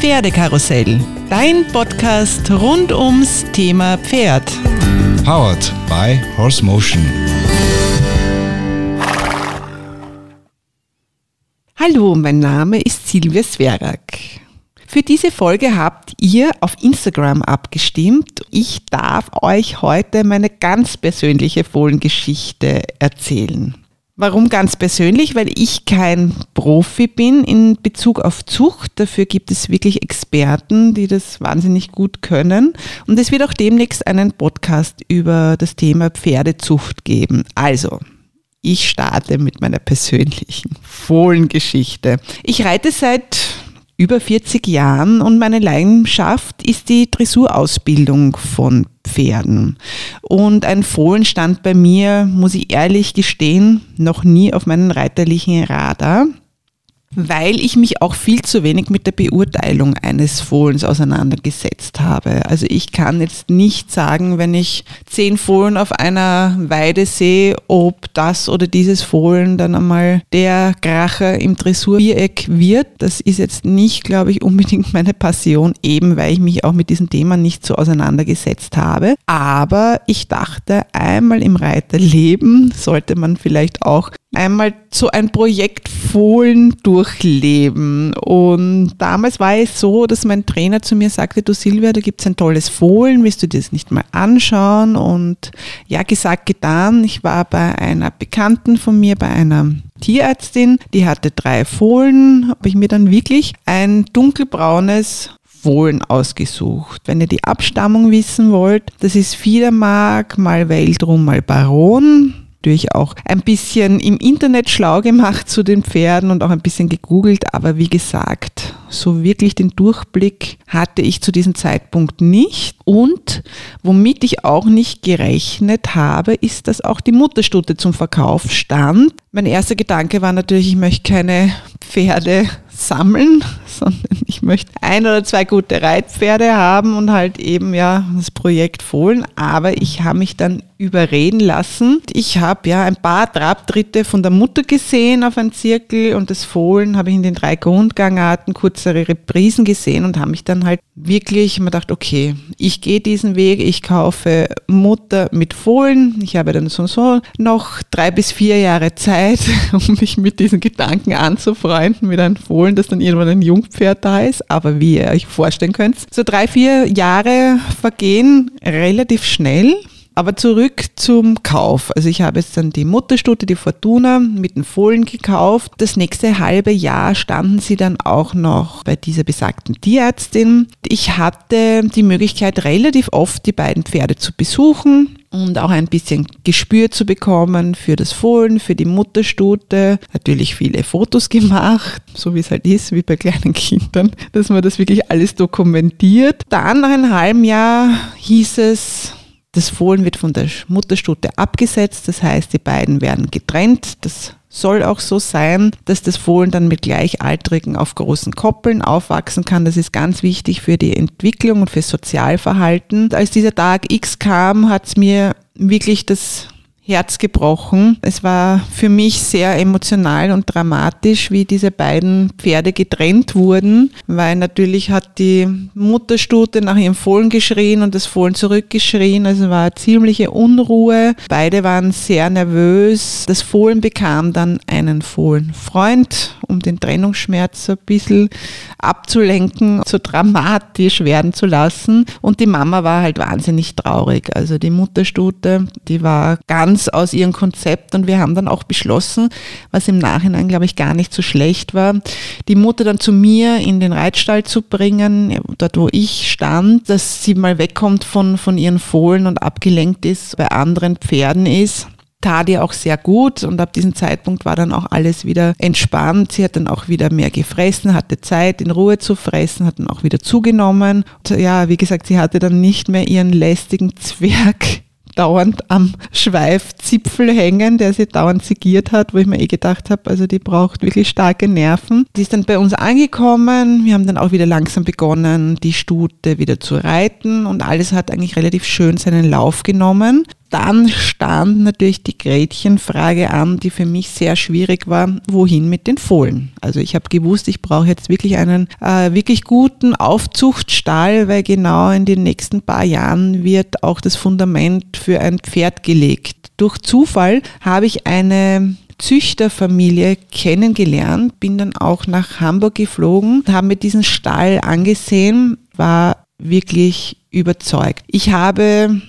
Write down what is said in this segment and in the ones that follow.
Pferdekarussell, dein Podcast rund ums Thema Pferd. Powered by Horse Motion. Hallo, mein Name ist Silvia Sverak. Für diese Folge habt ihr auf Instagram abgestimmt. Ich darf euch heute meine ganz persönliche Fohlengeschichte erzählen. Warum ganz persönlich? Weil ich kein Profi bin in Bezug auf Zucht. Dafür gibt es wirklich Experten, die das wahnsinnig gut können. Und es wird auch demnächst einen Podcast über das Thema Pferdezucht geben. Also, ich starte mit meiner persönlichen Fohlengeschichte. Ich reite seit über 40 Jahren und meine Leidenschaft ist die Dressurausbildung von Pferden. Und ein Fohlen stand bei mir, muss ich ehrlich gestehen, noch nie auf meinen reiterlichen Radar weil ich mich auch viel zu wenig mit der Beurteilung eines Fohlens auseinandergesetzt habe. Also ich kann jetzt nicht sagen, wenn ich zehn Fohlen auf einer Weide sehe, ob das oder dieses Fohlen dann einmal der Kracher im Dressurviereck wird. Das ist jetzt nicht, glaube ich, unbedingt meine Passion, eben weil ich mich auch mit diesem Thema nicht so auseinandergesetzt habe. Aber ich dachte, einmal im Reiterleben sollte man vielleicht auch einmal so ein Projekt Fohlen durchleben. Und damals war es so, dass mein Trainer zu mir sagte, du Silvia, da gibt es ein tolles Fohlen, willst du dir das nicht mal anschauen? Und ja, gesagt, getan. Ich war bei einer Bekannten von mir, bei einer Tierärztin, die hatte drei Fohlen, habe ich mir dann wirklich ein dunkelbraunes Fohlen ausgesucht. Wenn ihr die Abstammung wissen wollt, das ist Fiedermark, mal Weltrum, mal Baron natürlich auch ein bisschen im Internet schlau gemacht zu den Pferden und auch ein bisschen gegoogelt, aber wie gesagt, so wirklich den Durchblick hatte ich zu diesem Zeitpunkt nicht. Und womit ich auch nicht gerechnet habe, ist, dass auch die Mutterstute zum Verkauf stand. Mein erster Gedanke war natürlich, ich möchte keine Pferde sammeln, sondern ich möchte ein oder zwei gute Reitpferde haben und halt eben ja das Projekt Fohlen. Aber ich habe mich dann überreden lassen. Ich habe ja ein paar Trabtritte von der Mutter gesehen auf einen Zirkel und das Fohlen habe ich in den drei Grundgangarten kürzere Reprisen gesehen und habe mich dann halt wirklich immer gedacht, okay, ich gehe diesen Weg, ich kaufe Mutter mit Fohlen. Ich habe dann so, so noch drei bis vier Jahre Zeit, um mich mit diesen Gedanken anzufreunden, mit einem Fohlen, das dann irgendwann ein Jungpferd da ist. Aber wie ihr euch vorstellen könnt, so drei, vier Jahre vergehen relativ schnell. Aber zurück zum Kauf. Also ich habe jetzt dann die Mutterstute, die Fortuna, mit den Fohlen gekauft. Das nächste halbe Jahr standen sie dann auch noch bei dieser besagten Tierärztin. Ich hatte die Möglichkeit, relativ oft die beiden Pferde zu besuchen und auch ein bisschen Gespür zu bekommen für das Fohlen, für die Mutterstute. Natürlich viele Fotos gemacht, so wie es halt ist, wie bei kleinen Kindern, dass man das wirklich alles dokumentiert. Dann nach einem halben Jahr hieß es, das Fohlen wird von der Mutterstute abgesetzt, das heißt, die beiden werden getrennt. Das soll auch so sein, dass das Fohlen dann mit Gleichaltrigen auf großen Koppeln aufwachsen kann. Das ist ganz wichtig für die Entwicklung und für Sozialverhalten. Als dieser Tag X kam, hat es mir wirklich das Herz gebrochen. Es war für mich sehr emotional und dramatisch, wie diese beiden Pferde getrennt wurden, weil natürlich hat die Mutterstute nach ihrem Fohlen geschrien und das Fohlen zurückgeschrien. Also war ziemliche Unruhe. Beide waren sehr nervös. Das Fohlen bekam dann einen Fohlenfreund, um den Trennungsschmerz so ein bisschen abzulenken, so dramatisch werden zu lassen. Und die Mama war halt wahnsinnig traurig. Also die Mutterstute, die war ganz ganz aus ihrem Konzept und wir haben dann auch beschlossen, was im Nachhinein, glaube ich, gar nicht so schlecht war, die Mutter dann zu mir in den Reitstall zu bringen, dort wo ich stand, dass sie mal wegkommt von, von ihren Fohlen und abgelenkt ist, bei anderen Pferden ist tat ihr auch sehr gut und ab diesem Zeitpunkt war dann auch alles wieder entspannt. Sie hat dann auch wieder mehr gefressen, hatte Zeit in Ruhe zu fressen, hat dann auch wieder zugenommen. Und ja, wie gesagt, sie hatte dann nicht mehr ihren lästigen Zwerg dauernd am Schweifzipfel hängen, der sie dauernd segiert hat, wo ich mir eh gedacht habe, also die braucht wirklich starke Nerven. Die ist dann bei uns angekommen. Wir haben dann auch wieder langsam begonnen, die Stute wieder zu reiten und alles hat eigentlich relativ schön seinen Lauf genommen. Dann stand natürlich die Gretchenfrage an, die für mich sehr schwierig war, wohin mit den Fohlen. Also ich habe gewusst, ich brauche jetzt wirklich einen äh, wirklich guten Aufzuchtstall, weil genau in den nächsten paar Jahren wird auch das Fundament für ein Pferd gelegt. Durch Zufall habe ich eine Züchterfamilie kennengelernt, bin dann auch nach Hamburg geflogen, habe mir diesen Stall angesehen, war wirklich überzeugt. Ich habe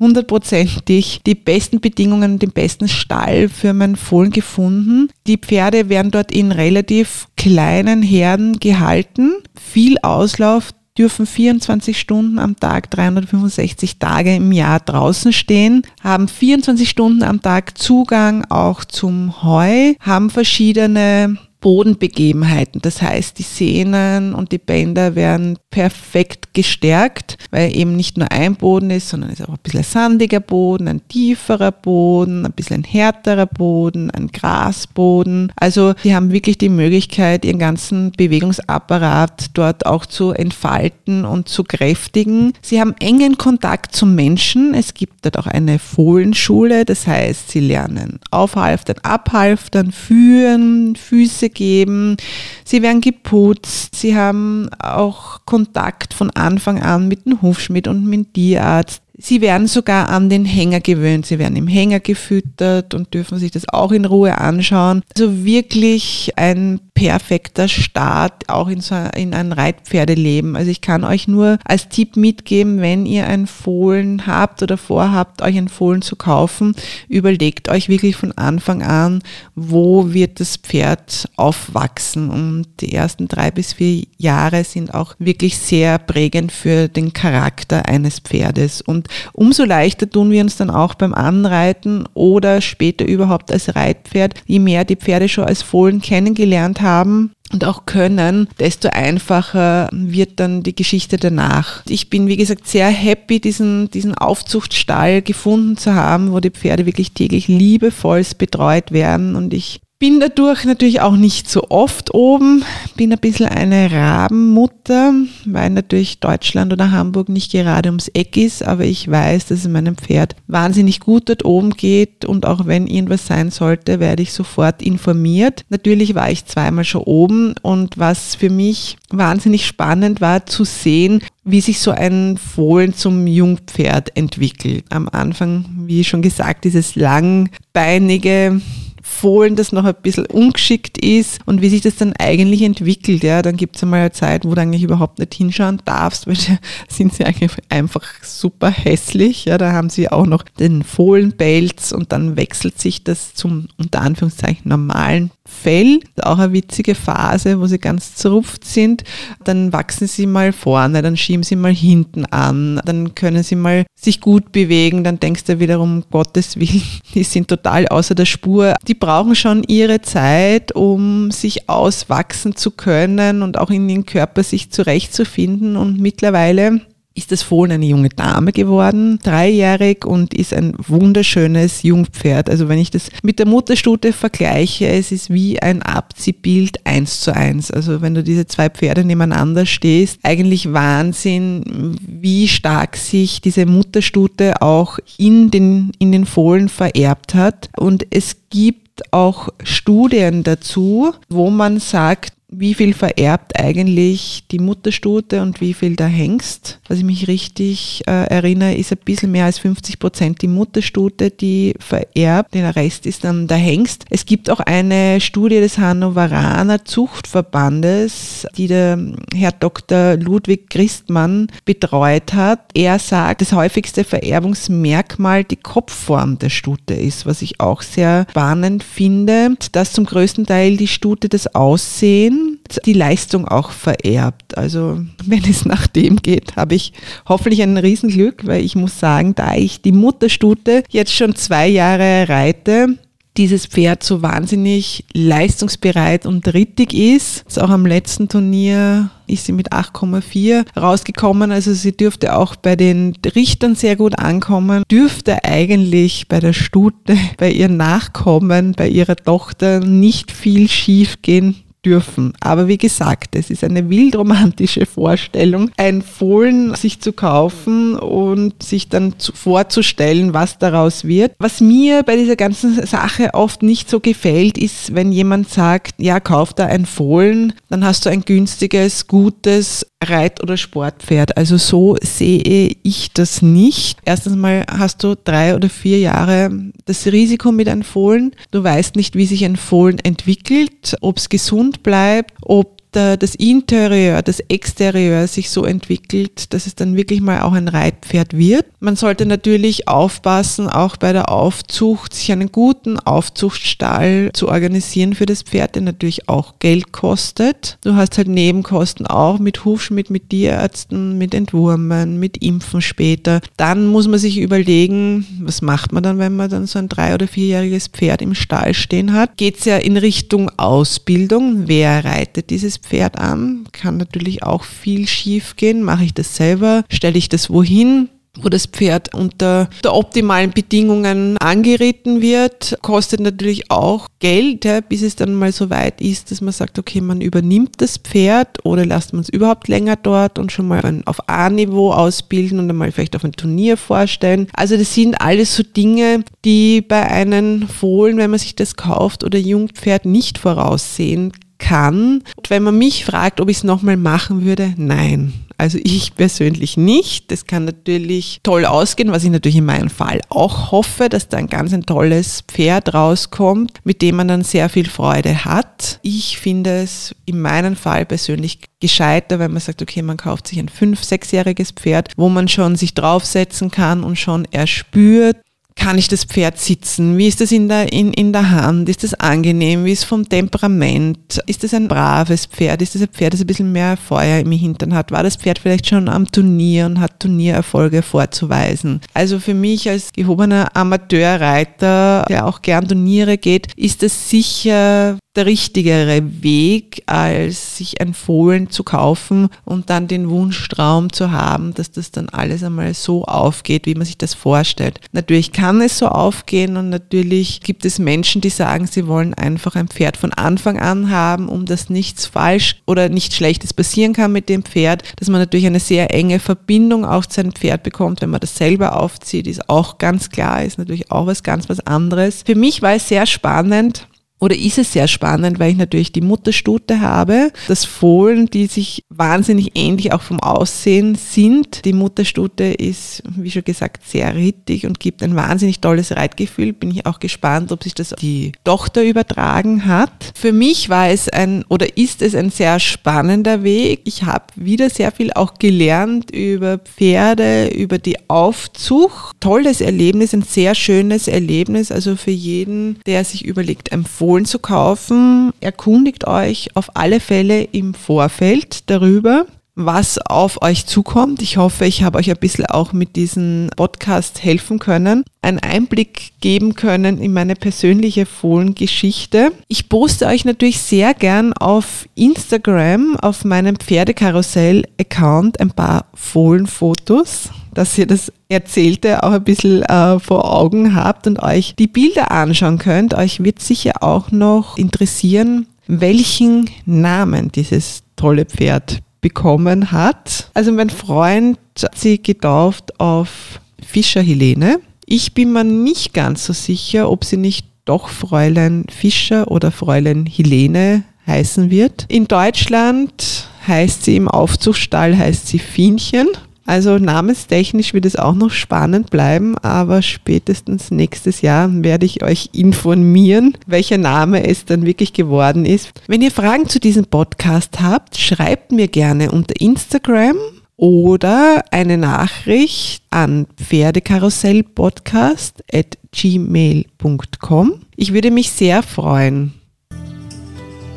hundertprozentig die besten Bedingungen, den besten Stall für mein Fohlen gefunden. Die Pferde werden dort in relativ kleinen Herden gehalten, viel Auslauf, dürfen 24 Stunden am Tag, 365 Tage im Jahr draußen stehen, haben 24 Stunden am Tag Zugang auch zum Heu, haben verschiedene Bodenbegebenheiten. Das heißt, die Sehnen und die Bänder werden perfekt gestärkt, weil eben nicht nur ein Boden ist, sondern es ist auch ein bisschen sandiger Boden, ein tieferer Boden, ein bisschen härterer Boden, ein Grasboden. Also sie haben wirklich die Möglichkeit, ihren ganzen Bewegungsapparat dort auch zu entfalten und zu kräftigen. Sie haben engen Kontakt zum Menschen. Es gibt dort auch eine Fohlenschule, das heißt, sie lernen aufhalftern, abhalftern, führen, Füße geben, sie werden geputzt, sie haben auch Kontakt von Anfang an mit dem Hufschmied und mit dem Tierarzt. Sie werden sogar an den Hänger gewöhnt. Sie werden im Hänger gefüttert und dürfen sich das auch in Ruhe anschauen. Also wirklich ein perfekter Start auch in, so, in ein Reitpferdeleben. Also ich kann euch nur als Tipp mitgeben, wenn ihr ein Fohlen habt oder vorhabt, euch ein Fohlen zu kaufen, überlegt euch wirklich von Anfang an, wo wird das Pferd aufwachsen. Und die ersten drei bis vier Jahre sind auch wirklich sehr prägend für den Charakter eines Pferdes. Und umso leichter tun wir uns dann auch beim Anreiten oder später überhaupt als Reitpferd, je mehr die Pferde schon als Fohlen kennengelernt haben und auch können, desto einfacher wird dann die Geschichte danach. Ich bin, wie gesagt, sehr happy, diesen, diesen Aufzuchtstall gefunden zu haben, wo die Pferde wirklich täglich liebevollst betreut werden und ich bin dadurch natürlich auch nicht so oft oben, bin ein bisschen eine Rabenmutter, weil natürlich Deutschland oder Hamburg nicht gerade ums Eck ist, aber ich weiß, dass es meinem Pferd wahnsinnig gut dort oben geht und auch wenn irgendwas sein sollte, werde ich sofort informiert. Natürlich war ich zweimal schon oben und was für mich wahnsinnig spannend war zu sehen, wie sich so ein Fohlen zum Jungpferd entwickelt. Am Anfang, wie schon gesagt, dieses langbeinige Fohlen, das noch ein bisschen ungeschickt ist und wie sich das dann eigentlich entwickelt. Ja, dann gibt es einmal eine Zeit, wo du eigentlich überhaupt nicht hinschauen darfst, weil da sind sie eigentlich einfach super hässlich. Ja, da haben sie auch noch den Fohlenpelz und dann wechselt sich das zum unter Anführungszeichen normalen Fell, auch eine witzige Phase, wo sie ganz zerrupft sind. Dann wachsen sie mal vorne, dann schieben sie mal hinten an, dann können sie mal sich gut bewegen, dann denkst du wiederum, Gottes Willen, die sind total außer der Spur. Die brauchen schon ihre Zeit, um sich auswachsen zu können und auch in den Körper sich zurechtzufinden. Und mittlerweile ist das Fohlen eine junge Dame geworden, dreijährig und ist ein wunderschönes Jungpferd. Also wenn ich das mit der Mutterstute vergleiche, es ist wie ein Abziehbild eins zu eins. Also wenn du diese zwei Pferde nebeneinander stehst, eigentlich Wahnsinn, wie stark sich diese Mutterstute auch in den, in den Fohlen vererbt hat. Und es gibt auch Studien dazu, wo man sagt, wie viel vererbt eigentlich die Mutterstute und wie viel der Hengst. Was ich mich richtig äh, erinnere, ist ein bisschen mehr als 50 Prozent die Mutterstute, die vererbt. Der Rest ist dann der Hengst. Es gibt auch eine Studie des Hannoveraner Zuchtverbandes, die der Herr Dr. Ludwig Christmann betreut hat. Er sagt, das häufigste Vererbungsmerkmal die Kopfform der Stute ist, was ich auch sehr spannend finde, dass zum größten Teil die Stute das Aussehen die Leistung auch vererbt. Also wenn es nach dem geht, habe ich hoffentlich ein Riesenglück, weil ich muss sagen, da ich die Mutterstute jetzt schon zwei Jahre reite, dieses Pferd so wahnsinnig leistungsbereit und rittig ist. Ist auch am letzten Turnier ist sie mit 8,4 rausgekommen. Also sie dürfte auch bei den Richtern sehr gut ankommen. Dürfte eigentlich bei der Stute, bei ihren Nachkommen, bei ihrer Tochter nicht viel schief gehen dürfen. Aber wie gesagt, es ist eine wildromantische Vorstellung, ein Fohlen sich zu kaufen und sich dann zu, vorzustellen, was daraus wird. Was mir bei dieser ganzen Sache oft nicht so gefällt, ist, wenn jemand sagt, ja, kauf da ein Fohlen, dann hast du ein günstiges, gutes Reit- oder Sportpferd. Also so sehe ich das nicht. Erstens mal hast du drei oder vier Jahre das Risiko mit einem Fohlen. Du weißt nicht, wie sich ein Fohlen entwickelt, ob es gesund bleibt, ob das Interieur, das Exterieur sich so entwickelt, dass es dann wirklich mal auch ein Reitpferd wird. Man sollte natürlich aufpassen, auch bei der Aufzucht, sich einen guten Aufzuchtstall zu organisieren für das Pferd, der natürlich auch Geld kostet. Du hast halt Nebenkosten auch mit Hufschmied, mit Tierärzten, mit Entwurmen, mit Impfen später. Dann muss man sich überlegen, was macht man dann, wenn man dann so ein drei- oder vierjähriges Pferd im Stall stehen hat. Geht es ja in Richtung Ausbildung. Wer reitet dieses Pferd an. Kann natürlich auch viel schief gehen. Mache ich das selber? Stelle ich das wohin? wo das Pferd unter der optimalen Bedingungen angeritten wird, kostet natürlich auch Geld, ja, bis es dann mal so weit ist, dass man sagt, okay, man übernimmt das Pferd oder lässt man es überhaupt länger dort und schon mal auf A-Niveau ausbilden und dann mal vielleicht auf ein Turnier vorstellen. Also das sind alles so Dinge, die bei einem Fohlen, wenn man sich das kauft oder Jungpferd nicht voraussehen kann. Und wenn man mich fragt, ob ich es nochmal machen würde, nein. Also ich persönlich nicht. Das kann natürlich toll ausgehen, was ich natürlich in meinem Fall auch hoffe, dass da ein ganz ein tolles Pferd rauskommt, mit dem man dann sehr viel Freude hat. Ich finde es in meinem Fall persönlich gescheiter, wenn man sagt, okay, man kauft sich ein fünf-, sechsjähriges Pferd, wo man schon sich draufsetzen kann und schon erspürt, kann ich das Pferd sitzen? Wie ist das in der, in, in der Hand? Ist das angenehm? Wie ist vom Temperament? Ist das ein braves Pferd? Ist das ein Pferd, das ein bisschen mehr Feuer im Hintern hat? War das Pferd vielleicht schon am Turnier und hat Turniererfolge vorzuweisen? Also für mich als gehobener Amateurreiter, der auch gern Turniere geht, ist das sicher der richtigere Weg, als sich ein Fohlen zu kaufen und dann den Wunschtraum zu haben, dass das dann alles einmal so aufgeht, wie man sich das vorstellt. Natürlich kann es so aufgehen und natürlich gibt es Menschen, die sagen, sie wollen einfach ein Pferd von Anfang an haben, um dass nichts falsch oder nichts Schlechtes passieren kann mit dem Pferd, dass man natürlich eine sehr enge Verbindung auch zu seinem Pferd bekommt, wenn man das selber aufzieht, ist auch ganz klar, ist natürlich auch was ganz was anderes. Für mich war es sehr spannend, oder ist es sehr spannend, weil ich natürlich die Mutterstute habe, das Fohlen, die sich wahnsinnig ähnlich auch vom Aussehen sind. Die Mutterstute ist, wie schon gesagt, sehr rittig und gibt ein wahnsinnig tolles Reitgefühl. Bin ich auch gespannt, ob sich das die Tochter übertragen hat. Für mich war es ein oder ist es ein sehr spannender Weg. Ich habe wieder sehr viel auch gelernt über Pferde, über die Aufzucht. Tolles Erlebnis, ein sehr schönes Erlebnis. Also für jeden, der sich überlegt, ein Fohlen Fohlen zu kaufen, erkundigt euch auf alle Fälle im Vorfeld darüber, was auf euch zukommt. Ich hoffe, ich habe euch ein bisschen auch mit diesem Podcast helfen können, einen Einblick geben können in meine persönliche Fohlengeschichte. Ich poste euch natürlich sehr gern auf Instagram, auf meinem Pferdekarussell-Account ein paar Fohlenfotos dass ihr das Erzählte auch ein bisschen äh, vor Augen habt und euch die Bilder anschauen könnt. Euch wird sicher auch noch interessieren, welchen Namen dieses tolle Pferd bekommen hat. Also mein Freund hat sie getauft auf Fischer Helene. Ich bin mir nicht ganz so sicher, ob sie nicht doch Fräulein Fischer oder Fräulein Helene heißen wird. In Deutschland heißt sie im Aufzuchtstall heißt sie Fienchen. Also namenstechnisch wird es auch noch spannend bleiben, aber spätestens nächstes Jahr werde ich euch informieren, welcher Name es dann wirklich geworden ist. Wenn ihr Fragen zu diesem Podcast habt, schreibt mir gerne unter Instagram oder eine Nachricht an pferdekarussellpodcast at gmail.com. Ich würde mich sehr freuen.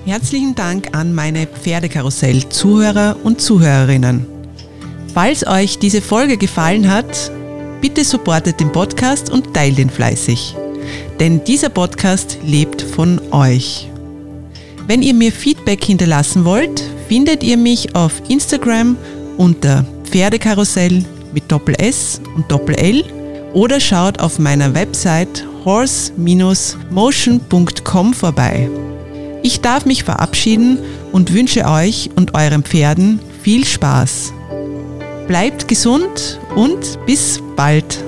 Herzlichen Dank an meine Pferdekarussell-Zuhörer und Zuhörerinnen. Falls euch diese Folge gefallen hat, bitte supportet den Podcast und teilt ihn fleißig. Denn dieser Podcast lebt von euch. Wenn ihr mir Feedback hinterlassen wollt, findet ihr mich auf Instagram unter Pferdekarussell mit Doppel S und Doppel L oder schaut auf meiner Website horse-motion.com vorbei. Ich darf mich verabschieden und wünsche euch und euren Pferden viel Spaß. Bleibt gesund und bis bald.